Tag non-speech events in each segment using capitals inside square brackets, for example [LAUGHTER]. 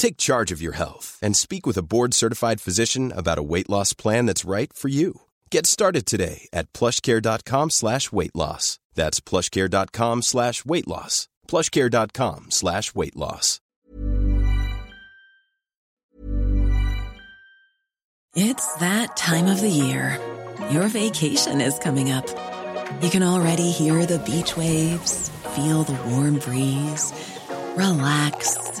Take charge of your health and speak with a board-certified physician about a weight loss plan that's right for you. Get started today at plushcare.com slash weight loss. That's plushcare.com slash weight loss. plushcare.com slash weight loss. It's that time of the year. Your vacation is coming up. You can already hear the beach waves, feel the warm breeze, relax,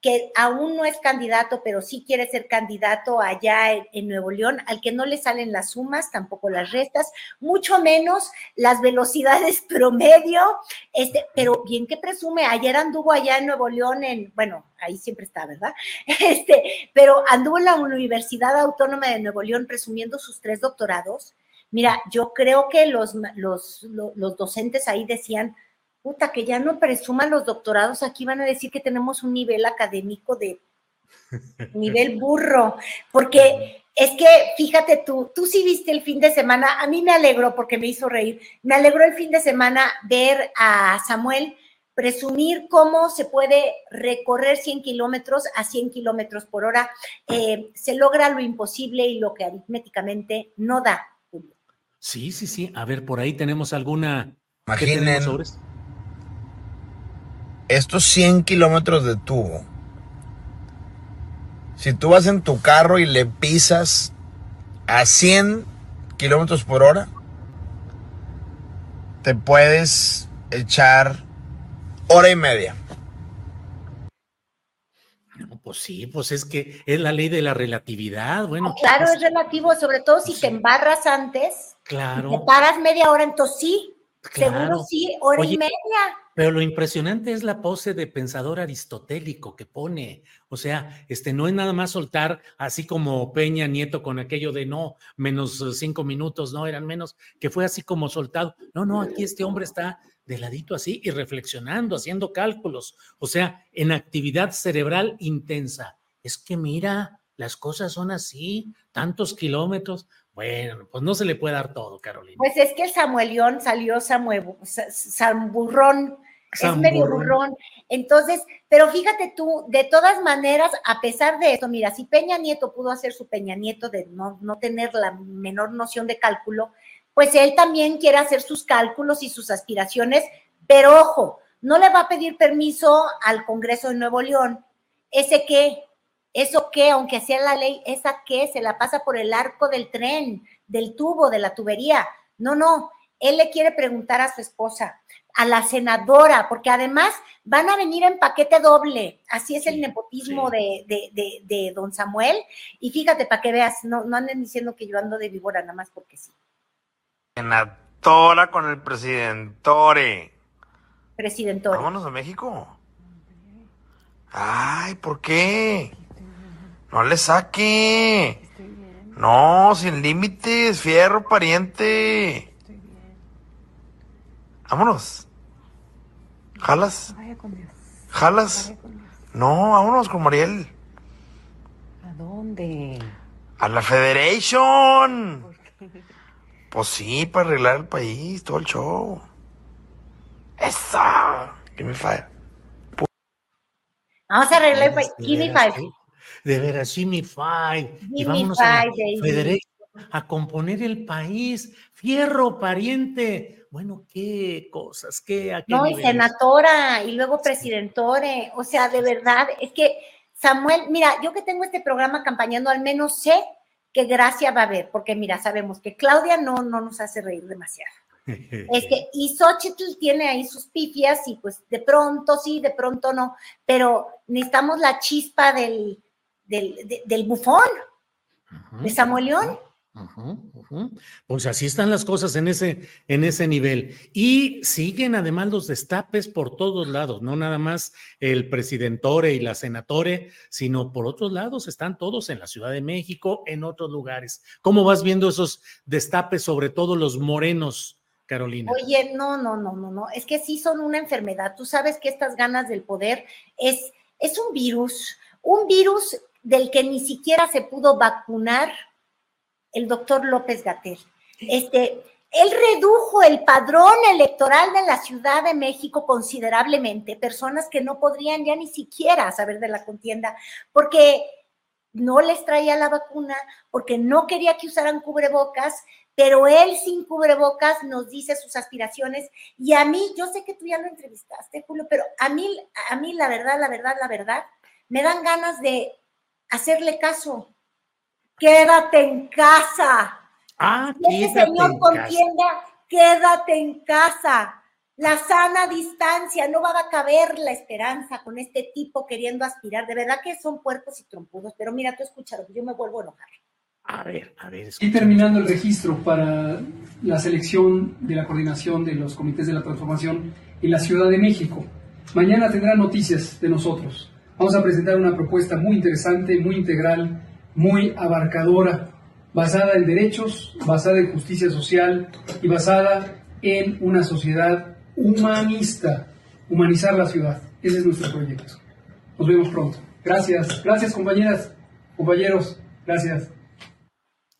que aún no es candidato, pero sí quiere ser candidato allá en, Nuevo León, al que no le salen las sumas, tampoco las restas, mucho menos las velocidades [LAUGHS] promedio, este, pero bien que presume, ayer anduvo allá en Nuevo León, en, bueno, ahí siempre está, ¿verdad? [LAUGHS] Este, pero anduvo en la Universidad Autónoma de Nuevo León presumiendo sus tres doctorados. Mira, yo creo que los, los, los docentes ahí decían, puta, que ya no presuman los doctorados, aquí van a decir que tenemos un nivel académico de [LAUGHS] nivel burro, porque es que, fíjate tú, tú sí viste el fin de semana, a mí me alegró porque me hizo reír, me alegró el fin de semana ver a Samuel presumir cómo se puede recorrer 100 kilómetros a 100 kilómetros por hora. Eh, se logra lo imposible y lo que aritméticamente no da. Sí, sí, sí. A ver, por ahí tenemos alguna... Imaginen estos 100 kilómetros de tubo, si tú vas en tu carro y le pisas a 100 kilómetros por hora, te puedes echar hora y media. pues sí, pues es que es la ley de la relatividad. Bueno, claro, es relativo, sobre todo si te embarras antes. Claro. te paras media hora, entonces sí. Seguro sí, hora y media. Pero lo impresionante es la pose de pensador aristotélico que pone. O sea, este no es nada más soltar así como Peña Nieto con aquello de no, menos cinco minutos, no, eran menos, que fue así como soltado. No, no, aquí este hombre está de ladito así y reflexionando, haciendo cálculos. O sea, en actividad cerebral intensa. Es que mira, las cosas son así, tantos kilómetros. Bueno, pues no se le puede dar todo, Carolina. Pues es que el Samuelión salió Samuel, Samburrón, es medio burrón. Entonces, pero fíjate tú, de todas maneras, a pesar de esto, mira, si Peña Nieto pudo hacer su Peña Nieto de no, no tener la menor noción de cálculo, pues él también quiere hacer sus cálculos y sus aspiraciones, pero ojo, no le va a pedir permiso al Congreso de Nuevo León. ¿Ese qué? ¿Eso qué? Aunque sea la ley, ¿esa qué? Se la pasa por el arco del tren, del tubo, de la tubería. No, no, él le quiere preguntar a su esposa, a la senadora, porque además van a venir en paquete doble. Así es el nepotismo de, de, don Samuel. Y fíjate, para que veas, no, no anden diciendo que yo ando de víbora, nada más porque sí. Presidentora con el presidentore. Presidentore. Vámonos a México. Ay, ¿por qué? No le saque. No, sin límites, fierro, pariente. Vámonos. ¿Jalas? ¿Jalas? No, vámonos con Mariel. ¿A dónde? A la Federation. Pues sí, para arreglar el país, todo el show. Esa. Give me five. Vamos a arreglar el país. Give me five. De veras, me five. y vámonos a, a componer el país. Fierro, pariente. Bueno, qué cosas, qué, a qué No, y niveles? senadora, y luego presidentore. O sea, de verdad, es que Samuel, mira, yo que tengo este programa campañando, al menos sé que gracia va a haber, porque mira, sabemos que Claudia no, no nos hace reír demasiado. [LAUGHS] Este, y Xochitl tiene ahí sus pifias y pues de pronto sí, de pronto no, pero necesitamos la chispa del, del, de- del bufón, de Samuel León. Pues así están las cosas en ese, en ese nivel. Y siguen además los destapes por todos lados, no nada más el presidentore y la senatore, sino por otros lados están todos en la Ciudad de México, en otros lugares. ¿Cómo vas viendo esos destapes, sobre todo los morenos, Carolina? Oye, no, no, no, no, no, es que sí son una enfermedad. Tú sabes que estas ganas del poder es, es un virus, un virus del que ni siquiera se pudo vacunar el doctor López Gatel. Este, él redujo el padrón electoral de la Ciudad de México considerablemente, personas que no podrían ya ni siquiera saber de la contienda, porque no les traía la vacuna, porque no quería que usaran cubrebocas, pero él sin cubrebocas nos dice sus aspiraciones y a mí, yo sé que tú ya lo entrevistaste, Julio, pero a mí, a mí la verdad, la verdad, la verdad, me dan ganas de hacerle caso. Quédate en casa. Ah, Y ese quédate señor en casa. contienda, quédate en casa. La sana distancia, no va a caber la esperanza con este tipo queriendo aspirar. De verdad que son puercos y trompudos, pero mira, tú escúchalo, yo me vuelvo a enojar. A ver, a ver. Y terminando el registro para la selección de la coordinación de los comités de la transformación en la Ciudad de México. Mañana tendrán noticias de nosotros. Vamos a presentar una propuesta muy interesante, muy integral, muy abarcadora, basada en derechos, basada en justicia social y basada en una sociedad humanista, humanizar la ciudad. Ese es nuestro proyecto. Nos vemos pronto. Gracias, gracias compañeras, compañeros, gracias.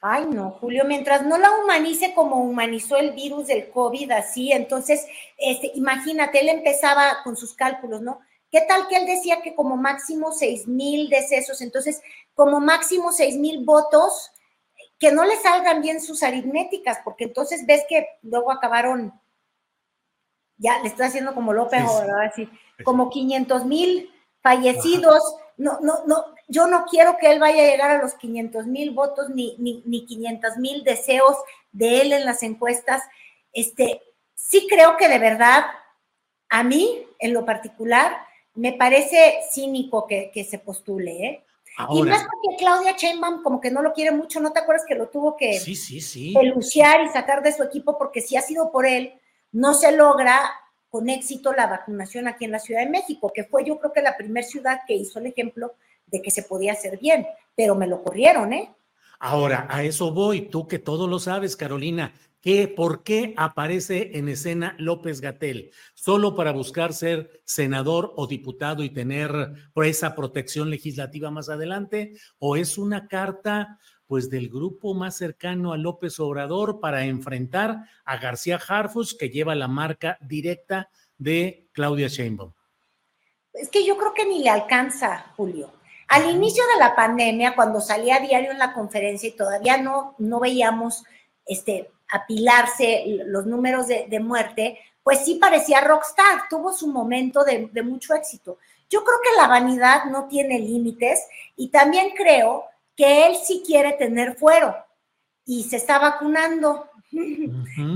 Ay, no, Julio, mientras no la humanice como humanizó el virus del COVID, así, entonces, este, imagínate, él empezaba con sus cálculos, ¿no? ¿Qué tal que él decía que como máximo seis mil decesos, entonces, como máximo seis mil votos, que no le salgan bien sus aritméticas, porque entonces ves que luego acabaron, ya le estoy haciendo como López, Sí, sí. ¿verdad? Así, como 500 mil fallecidos. No, no, no, yo no quiero que él vaya a llegar a los 500 mil votos ni, ni, ni 500 mil deseos de él en las encuestas. Este, sí creo que de verdad, a mí, en lo particular, me parece cínico que, que se postule, ¿eh? Y más Ahora, porque Claudia Sheinbaum como que no lo quiere mucho, ¿no te acuerdas que lo tuvo que sí, sí, sí. peluciar y sacar de su equipo porque si ha sido por él, no se logra con éxito la vacunación aquí en la Ciudad de México, que fue yo creo que la primera ciudad que hizo el ejemplo de que se podía hacer bien, pero me lo corrieron, ¿eh? Ahora, a eso voy, tú que todo lo sabes, Carolina. ¿Qué, ¿Por qué aparece en escena López Gatel? ¿Solo para buscar ser senador o diputado y tener pues, esa protección legislativa más adelante? ¿O es una carta pues del grupo más cercano a López Obrador para enfrentar a García Harfus, que lleva la marca directa de Claudia Sheinbaum? Es que yo creo que ni le alcanza, Julio. Al inicio de la pandemia, cuando salía a diario en la conferencia y todavía no, no veíamos este, apilarse los números de, de muerte, pues sí parecía rockstar, tuvo su momento de, de mucho éxito. Yo creo que la vanidad no tiene límites y también creo que él sí quiere tener fuero y se está vacunando.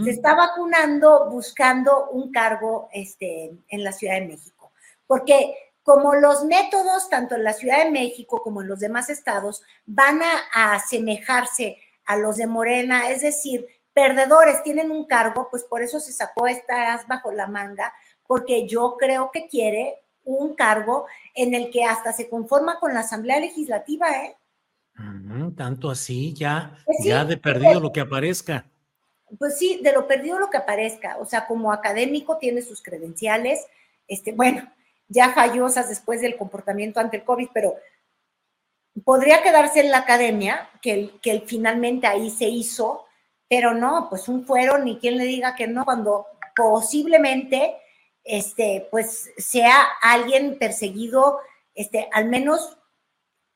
Se está vacunando buscando un cargo este, en la Ciudad de México. Porque como los métodos, tanto en la Ciudad de México como en los demás estados, van a asemejarse a los de Morena, es decir, perdedores tienen un cargo, pues por eso se sacó esta as bajo la manga, porque yo creo que quiere un cargo en el que hasta se conforma con la Asamblea Legislativa, ¿eh? tanto así, ya, Pues sí, ya de perdido lo que aparezca. Pues sí, de lo perdido lo que aparezca. O sea, como académico tiene sus credenciales. Este, bueno, ya fallosas después del comportamiento ante el COVID, pero podría quedarse en la academia, que, que finalmente ahí se hizo, pero no, pues un fuero, ni quien le diga que no, cuando posiblemente, este, pues sea alguien perseguido, este, al menos,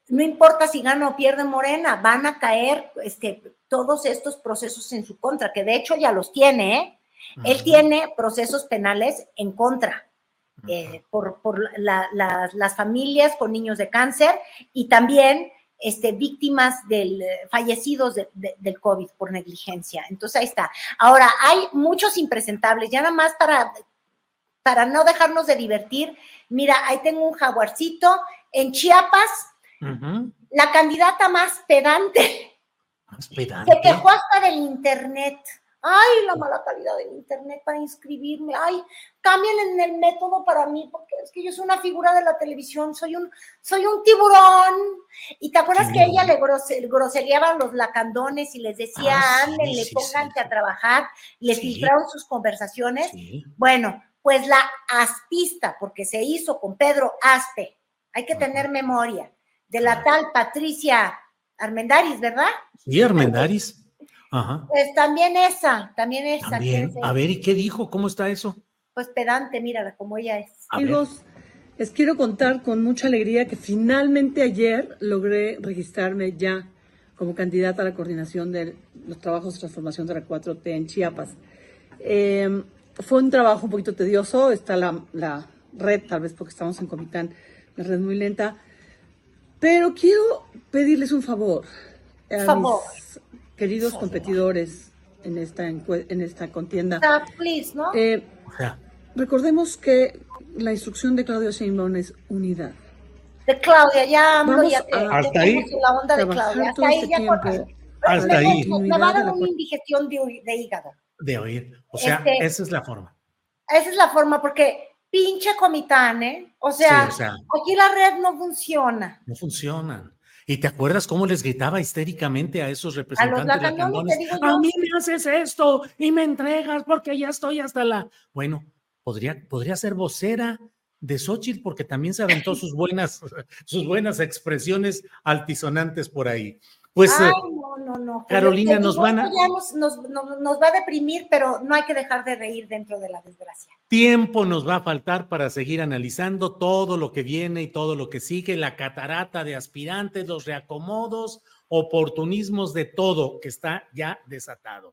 no importa si gana o pierde Morena, van a caer, este, todos estos procesos en su contra, que de hecho ya los tiene, ¿eh? Él tiene procesos penales en contra eh, por, por la- la- las familias con niños de cáncer y también este, víctimas del, eh, fallecidos de- de- del COVID por negligencia. Entonces ahí está. Ahora, hay muchos impresentables, ya nada más para, para no dejarnos de divertir. Mira, ahí tengo un jaguarcito. En Chiapas, la candidata más pedante Más se pedante. quejó hasta del internet. Ay, la mala calidad del internet para inscribirme. Ay, cámbienle en el método para mí, porque es que yo soy una figura de la televisión, soy un, soy un tiburón. Y te acuerdas que ella le grose- los lacandones y les decía, Ah, sí, ándenle, sí, pónganse a trabajar, le filtraron sus conversaciones. Bueno, pues la aspista, porque se hizo con Pedro Aspe, hay que tener memoria, de la tal Patricia Armendaris, ¿verdad? Sí, Armendaris. Ajá. Pues también esa, también esa. También. que es, A ver, ¿y qué dijo? ¿Cómo está eso? Pues pedante, mírala como ella es. Amigos, les quiero contar con mucha alegría que finalmente ayer logré registrarme ya como candidata a la coordinación de los trabajos de transformación de la 4T en Chiapas. Eh, fue un trabajo un poquito tedioso, está la, la red, tal vez porque estamos en Comitán, la red muy lenta, pero quiero pedirles un favor a Favor. mis queridos competidores en esta, en esta contienda. Eh, Recordemos que la instrucción de Claudio Sheinbaum es unidad. de Claudia, ya AMLO, Vamos ya te, a- ya Hasta ahí. la onda de Claudia. Hasta ahí este ya tiempo. Hasta me, ahí. Me, va a dar Unidad de la una indigestión de, de hígado. de oír. O sea, Este- esa es la forma. Esa es la forma, porque pinche comitán, ¿eh? O sea, Sí, o sea. aquí la red no funciona. No funcionan. ¿Y te acuerdas cómo les gritaba histéricamente a esos representantes lacandones? te digo. A mí me haces esto y me entregas porque ya estoy hasta la. Bueno, podría, podría ser vocera de Xochitl porque también se aventó [LAUGHS] sus buenas, sus buenas expresiones altisonantes por ahí. Pues Ay, eh, no, no, no. Carolina, nos van a- nos va a deprimir, pero no hay que dejar de reír dentro de la desgracia. tiempo nos va a faltar para seguir analizando todo lo que viene y todo lo que sigue, la catarata de aspirantes, los reacomodos, oportunismos de todo que está ya desatado.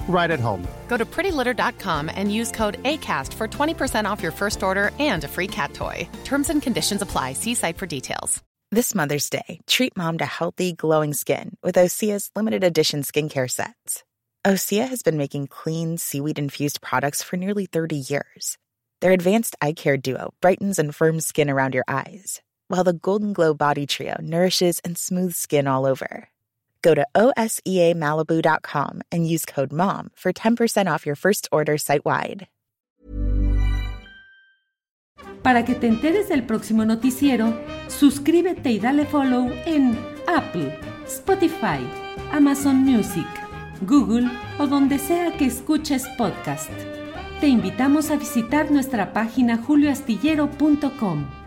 right at home. Go to prettylitter.com and use code ACAST for 20% off your first order and a free cat toy. Terms and conditions apply. See site for details. This Mother's Day, treat mom to healthy, glowing skin with Osea's limited edition skincare sets. Osea has been making clean, seaweed infused products for nearly 30 years. Their advanced eye care duo brightens and firms skin around your eyes, while the Golden Glow Body Trio nourishes and smooths skin all over. Go to OSEAMalibu.com and use code MOM for 10% off your first order site wide. Para que te enteres del próximo noticiero, suscríbete y dale follow en Apple, Spotify, Amazon Music, Google o donde sea que escuches podcast. Te invitamos a visitar nuestra página julioastillero.com.